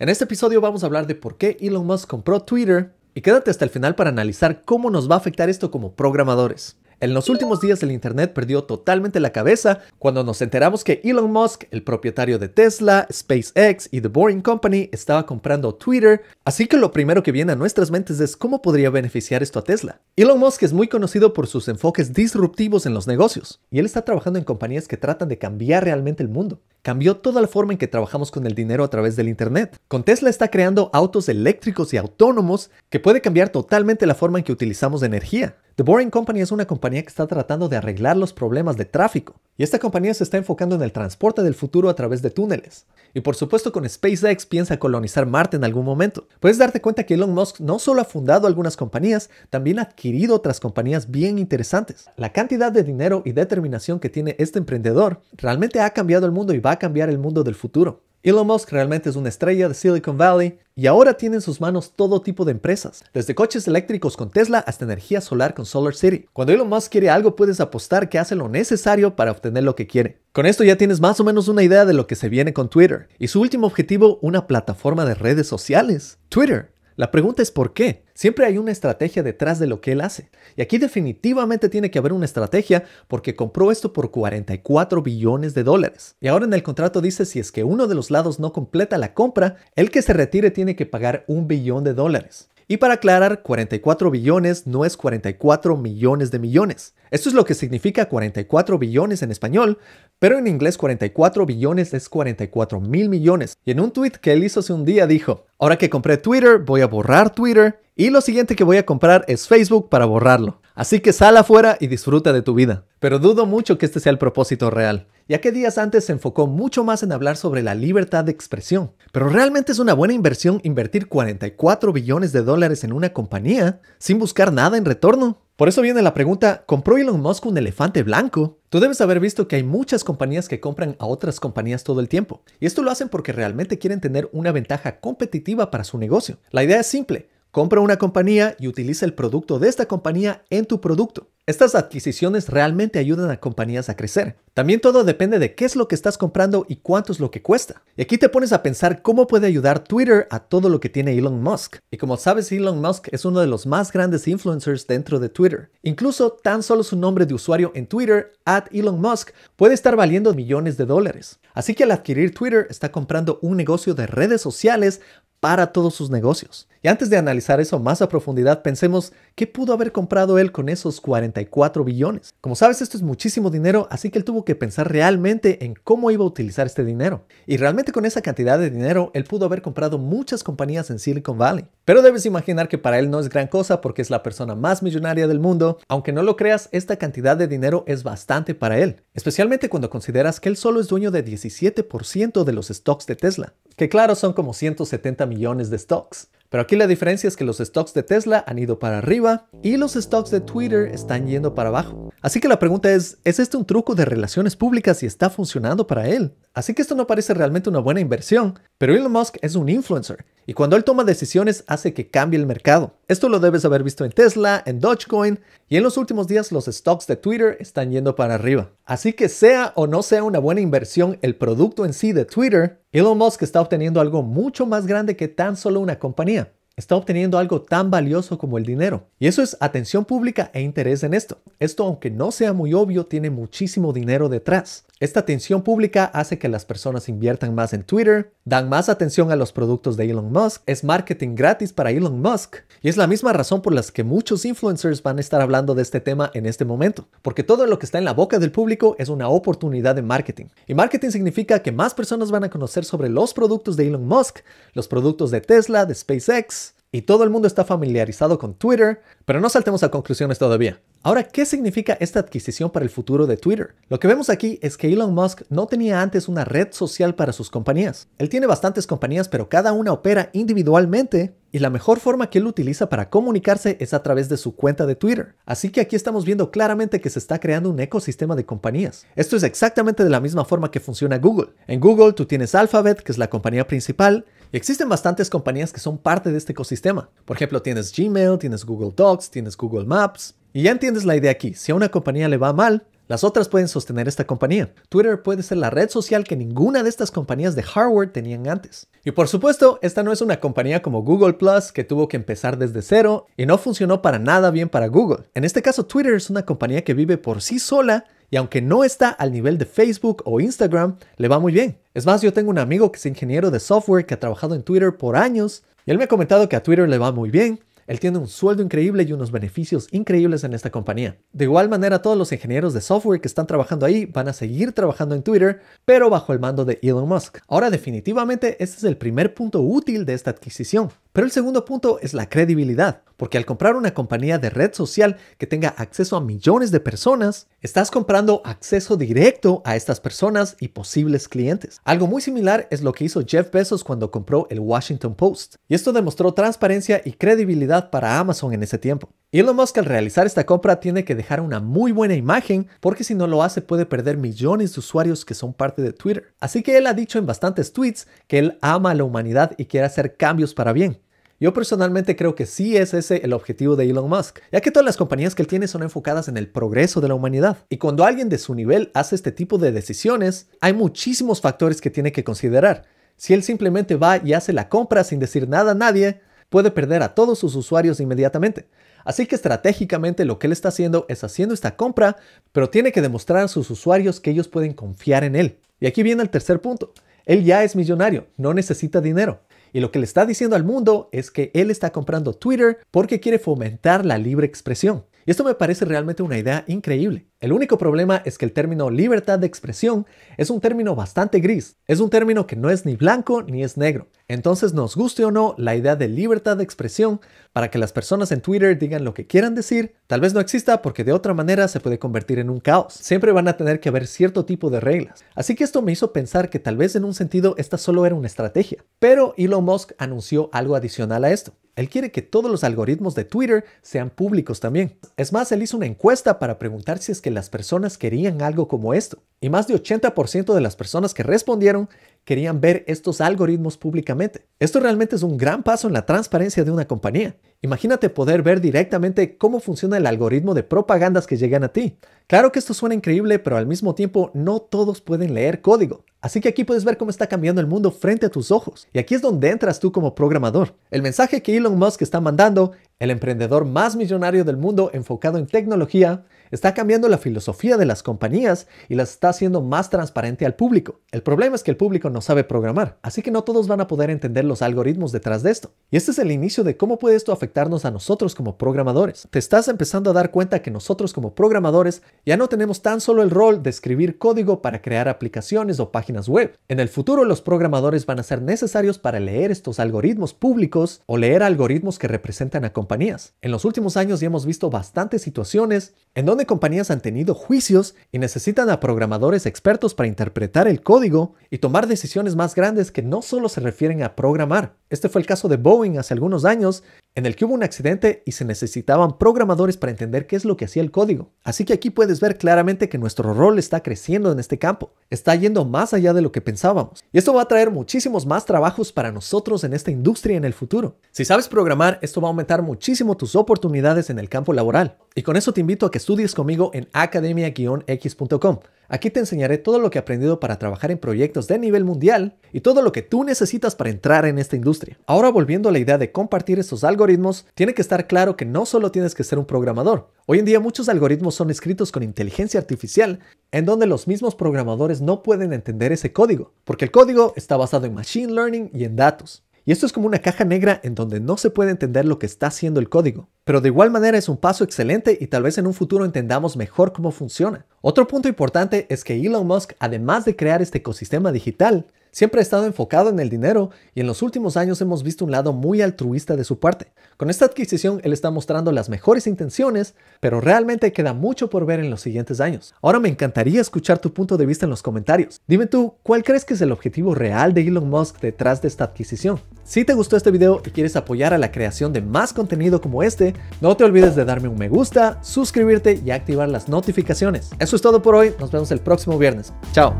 En este episodio vamos a hablar de por qué Elon Musk compró Twitter y quédate hasta el final para analizar cómo nos va a afectar esto como programadores. En los últimos días el Internet perdió totalmente la cabeza cuando nos enteramos que Elon Musk, el propietario de Tesla, SpaceX y The Boring Company, estaba comprando Twitter, así que lo primero que viene a nuestras mentes es cómo podría beneficiar esto a Tesla. Elon Musk es muy conocido por sus enfoques disruptivos en los negocios, y él está trabajando en compañías que tratan de cambiar realmente el mundo. Cambió toda la forma en que trabajamos con el dinero a través del Internet. Con Tesla está creando autos eléctricos y autónomos que puede cambiar totalmente la forma en que utilizamos energía. The Boring Company es una compañía que está tratando de arreglar los problemas de tráfico, y esta compañía se está enfocando en el transporte del futuro a través de túneles. Y por supuesto con SpaceX piensa colonizar Marte en algún momento. Puedes darte cuenta que Elon Musk no solo ha fundado algunas compañías, también ha adquirido otras compañías bien interesantes. La cantidad de dinero y determinación que tiene este emprendedor realmente ha cambiado el mundo y va a cambiar el mundo del futuro. Elon Musk realmente es una estrella de Silicon Valley y ahora tiene en sus manos todo tipo de empresas, desde coches eléctricos con Tesla hasta energía solar con Solar City. Cuando Elon Musk quiere algo puedes apostar que hace lo necesario para obtener lo que quiere. Con esto ya tienes más o menos una idea de lo que se viene con Twitter y su último objetivo, una plataforma de redes sociales. Twitter la pregunta es por qué. Siempre hay una estrategia detrás de lo que él hace. Y aquí definitivamente tiene que haber una estrategia porque compró esto por 44 billones de dólares. Y ahora en el contrato dice si es que uno de los lados no completa la compra, el que se retire tiene que pagar un billón de dólares. Y para aclarar, 44 billones no es 44 millones de millones. Esto es lo que significa 44 billones en español, pero en inglés 44 billones es 44 mil millones. Y en un tweet que él hizo hace un día dijo, ahora que compré Twitter, voy a borrar Twitter y lo siguiente que voy a comprar es Facebook para borrarlo. Así que sal afuera y disfruta de tu vida. Pero dudo mucho que este sea el propósito real, ya que días antes se enfocó mucho más en hablar sobre la libertad de expresión. Pero realmente es una buena inversión invertir 44 billones de dólares en una compañía sin buscar nada en retorno. Por eso viene la pregunta, ¿compró Elon Musk un elefante blanco? Tú debes haber visto que hay muchas compañías que compran a otras compañías todo el tiempo. Y esto lo hacen porque realmente quieren tener una ventaja competitiva para su negocio. La idea es simple, Compra una compañía y utiliza el producto de esta compañía en tu producto. Estas adquisiciones realmente ayudan a compañías a crecer. También todo depende de qué es lo que estás comprando y cuánto es lo que cuesta. Y aquí te pones a pensar cómo puede ayudar Twitter a todo lo que tiene Elon Musk. Y como sabes, Elon Musk es uno de los más grandes influencers dentro de Twitter. Incluso tan solo su nombre de usuario en Twitter, at Elon Musk, puede estar valiendo millones de dólares. Así que al adquirir Twitter está comprando un negocio de redes sociales para todos sus negocios. Y antes de analizar eso más a profundidad, pensemos qué pudo haber comprado él con esos 44 billones. Como sabes, esto es muchísimo dinero, así que él tuvo que pensar realmente en cómo iba a utilizar este dinero. Y realmente con esa cantidad de dinero, él pudo haber comprado muchas compañías en Silicon Valley. Pero debes imaginar que para él no es gran cosa porque es la persona más millonaria del mundo. Aunque no lo creas, esta cantidad de dinero es bastante para él, especialmente cuando consideras que él solo es dueño de 17% de los stocks de Tesla que claro son como 170 millones de stocks. Pero aquí la diferencia es que los stocks de Tesla han ido para arriba y los stocks de Twitter están yendo para abajo. Así que la pregunta es, ¿es este un truco de relaciones públicas y está funcionando para él? Así que esto no parece realmente una buena inversión, pero Elon Musk es un influencer y cuando él toma decisiones hace que cambie el mercado. Esto lo debes haber visto en Tesla, en Dogecoin y en los últimos días los stocks de Twitter están yendo para arriba. Así que sea o no sea una buena inversión el producto en sí de Twitter, Elon Musk está obteniendo algo mucho más grande que tan solo una compañía está obteniendo algo tan valioso como el dinero. Y eso es atención pública e interés en esto. Esto, aunque no sea muy obvio, tiene muchísimo dinero detrás. Esta atención pública hace que las personas inviertan más en Twitter, dan más atención a los productos de Elon Musk, es marketing gratis para Elon Musk. Y es la misma razón por la que muchos influencers van a estar hablando de este tema en este momento. Porque todo lo que está en la boca del público es una oportunidad de marketing. Y marketing significa que más personas van a conocer sobre los productos de Elon Musk, los productos de Tesla, de SpaceX, y todo el mundo está familiarizado con Twitter, pero no saltemos a conclusiones todavía. Ahora, ¿qué significa esta adquisición para el futuro de Twitter? Lo que vemos aquí es que Elon Musk no tenía antes una red social para sus compañías. Él tiene bastantes compañías, pero cada una opera individualmente y la mejor forma que él utiliza para comunicarse es a través de su cuenta de Twitter. Así que aquí estamos viendo claramente que se está creando un ecosistema de compañías. Esto es exactamente de la misma forma que funciona Google. En Google tú tienes Alphabet, que es la compañía principal, y existen bastantes compañías que son parte de este ecosistema. Por ejemplo, tienes Gmail, tienes Google Docs, tienes Google Maps. Y ya entiendes la idea aquí. Si a una compañía le va mal, Las otras pueden sostener esta compañía. Twitter puede ser la red social que ninguna de estas compañías de hardware tenían antes. Y por supuesto, esta no es una compañía como Google Plus que tuvo que empezar desde cero y no funcionó para nada bien para Google. En este caso, Twitter es una compañía que vive por sí sola y aunque no está al nivel de Facebook o Instagram, le va muy bien. Es más, yo tengo un amigo que es ingeniero de software que ha trabajado en Twitter por años y él me ha comentado que a Twitter le va muy bien él tiene un sueldo increíble y unos beneficios increíbles en esta compañía. De igual manera, todos los ingenieros de software que están trabajando ahí van a seguir trabajando en Twitter, pero bajo el mando de Elon Musk. Ahora, definitivamente, este es el primer punto útil de esta adquisición. Pero el segundo punto es la credibilidad, porque al comprar una compañía de red social que tenga acceso a millones de personas, estás comprando acceso directo a estas personas y posibles clientes. Algo muy similar es lo que hizo Jeff Bezos cuando compró el Washington Post. Y esto demostró transparencia y credibilidad para Amazon en ese tiempo. Elon Musk al realizar esta compra tiene que dejar una muy buena imagen porque si no lo hace puede perder millones de usuarios que son parte de Twitter. Así que él ha dicho en bastantes tweets que él ama a la humanidad y quiere hacer cambios para bien. Yo personalmente creo que sí es ese el objetivo de Elon Musk, ya que todas las compañías que él tiene son enfocadas en el progreso de la humanidad. Y cuando alguien de su nivel hace este tipo de decisiones, hay muchísimos factores que tiene que considerar. Si él simplemente va y hace la compra sin decir nada a nadie, puede perder a todos sus usuarios inmediatamente. Así que estratégicamente lo que él está haciendo es haciendo esta compra, pero tiene que demostrar a sus usuarios que ellos pueden confiar en él. Y aquí viene el tercer punto. Él ya es millonario, no necesita dinero. Y lo que le está diciendo al mundo es que él está comprando Twitter porque quiere fomentar la libre expresión. Y esto me parece realmente una idea increíble. El único problema es que el término libertad de expresión es un término bastante gris. Es un término que no es ni blanco ni es negro. Entonces, nos guste o no, la idea de libertad de expresión para que las personas en Twitter digan lo que quieran decir, tal vez no exista porque de otra manera se puede convertir en un caos. Siempre van a tener que haber cierto tipo de reglas. Así que esto me hizo pensar que tal vez en un sentido esta solo era una estrategia. Pero Elon Musk anunció algo adicional a esto. Él quiere que todos los algoritmos de Twitter sean públicos también. Es más, él hizo una encuesta para preguntar si es que las personas querían algo como esto. Y más de 80% de las personas que respondieron querían ver estos algoritmos públicamente. Esto realmente es un gran paso en la transparencia de una compañía. Imagínate poder ver directamente cómo funciona el algoritmo de propagandas que llegan a ti. Claro que esto suena increíble, pero al mismo tiempo no todos pueden leer código. Así que aquí puedes ver cómo está cambiando el mundo frente a tus ojos. Y aquí es donde entras tú como programador. El mensaje que Elon Musk está mandando, el emprendedor más millonario del mundo enfocado en tecnología, está cambiando la filosofía de las compañías y las está haciendo más transparente al público. El problema es que el público no sabe programar, así que no todos van a poder entender los algoritmos detrás de esto. Y este es el inicio de cómo puede esto afectarnos a nosotros como programadores. Te estás empezando a dar cuenta que nosotros como programadores ya no tenemos tan solo el rol de escribir código para crear aplicaciones o páginas web. En el futuro los programadores van a ser necesarios para leer estos algoritmos públicos o leer algoritmos que representan a compañías. En los últimos años ya hemos visto bastantes situaciones en donde compañías han tenido juicios y necesitan a programadores expertos para interpretar el código y tomar decisiones más grandes que no solo se refieren a programar. Este fue el caso de Boeing hace algunos años, en el que hubo un accidente y se necesitaban programadores para entender qué es lo que hacía el código. Así que aquí puedes ver claramente que nuestro rol está creciendo en este campo. Está yendo más allá de lo que pensábamos. Y esto va a traer muchísimos más trabajos para nosotros en esta industria en el futuro. Si sabes programar, esto va a aumentar muchísimo tus oportunidades en el campo laboral. Y con eso te invito a que estudies conmigo en academia-x.com. Aquí te enseñaré todo lo que he aprendido para trabajar en proyectos de nivel mundial y todo lo que tú necesitas para entrar en esta industria. Ahora volviendo a la idea de compartir estos algoritmos, tiene que estar claro que no solo tienes que ser un programador. Hoy en día muchos algoritmos son escritos con inteligencia artificial, en donde los mismos programadores no pueden entender ese código, porque el código está basado en machine learning y en datos. Y esto es como una caja negra en donde no se puede entender lo que está haciendo el código. Pero de igual manera es un paso excelente y tal vez en un futuro entendamos mejor cómo funciona. Otro punto importante es que Elon Musk, además de crear este ecosistema digital, Siempre ha estado enfocado en el dinero y en los últimos años hemos visto un lado muy altruista de su parte. Con esta adquisición él está mostrando las mejores intenciones, pero realmente queda mucho por ver en los siguientes años. Ahora me encantaría escuchar tu punto de vista en los comentarios. Dime tú, ¿cuál crees que es el objetivo real de Elon Musk detrás de esta adquisición? Si te gustó este video y quieres apoyar a la creación de más contenido como este, no te olvides de darme un me gusta, suscribirte y activar las notificaciones. Eso es todo por hoy, nos vemos el próximo viernes. Chao.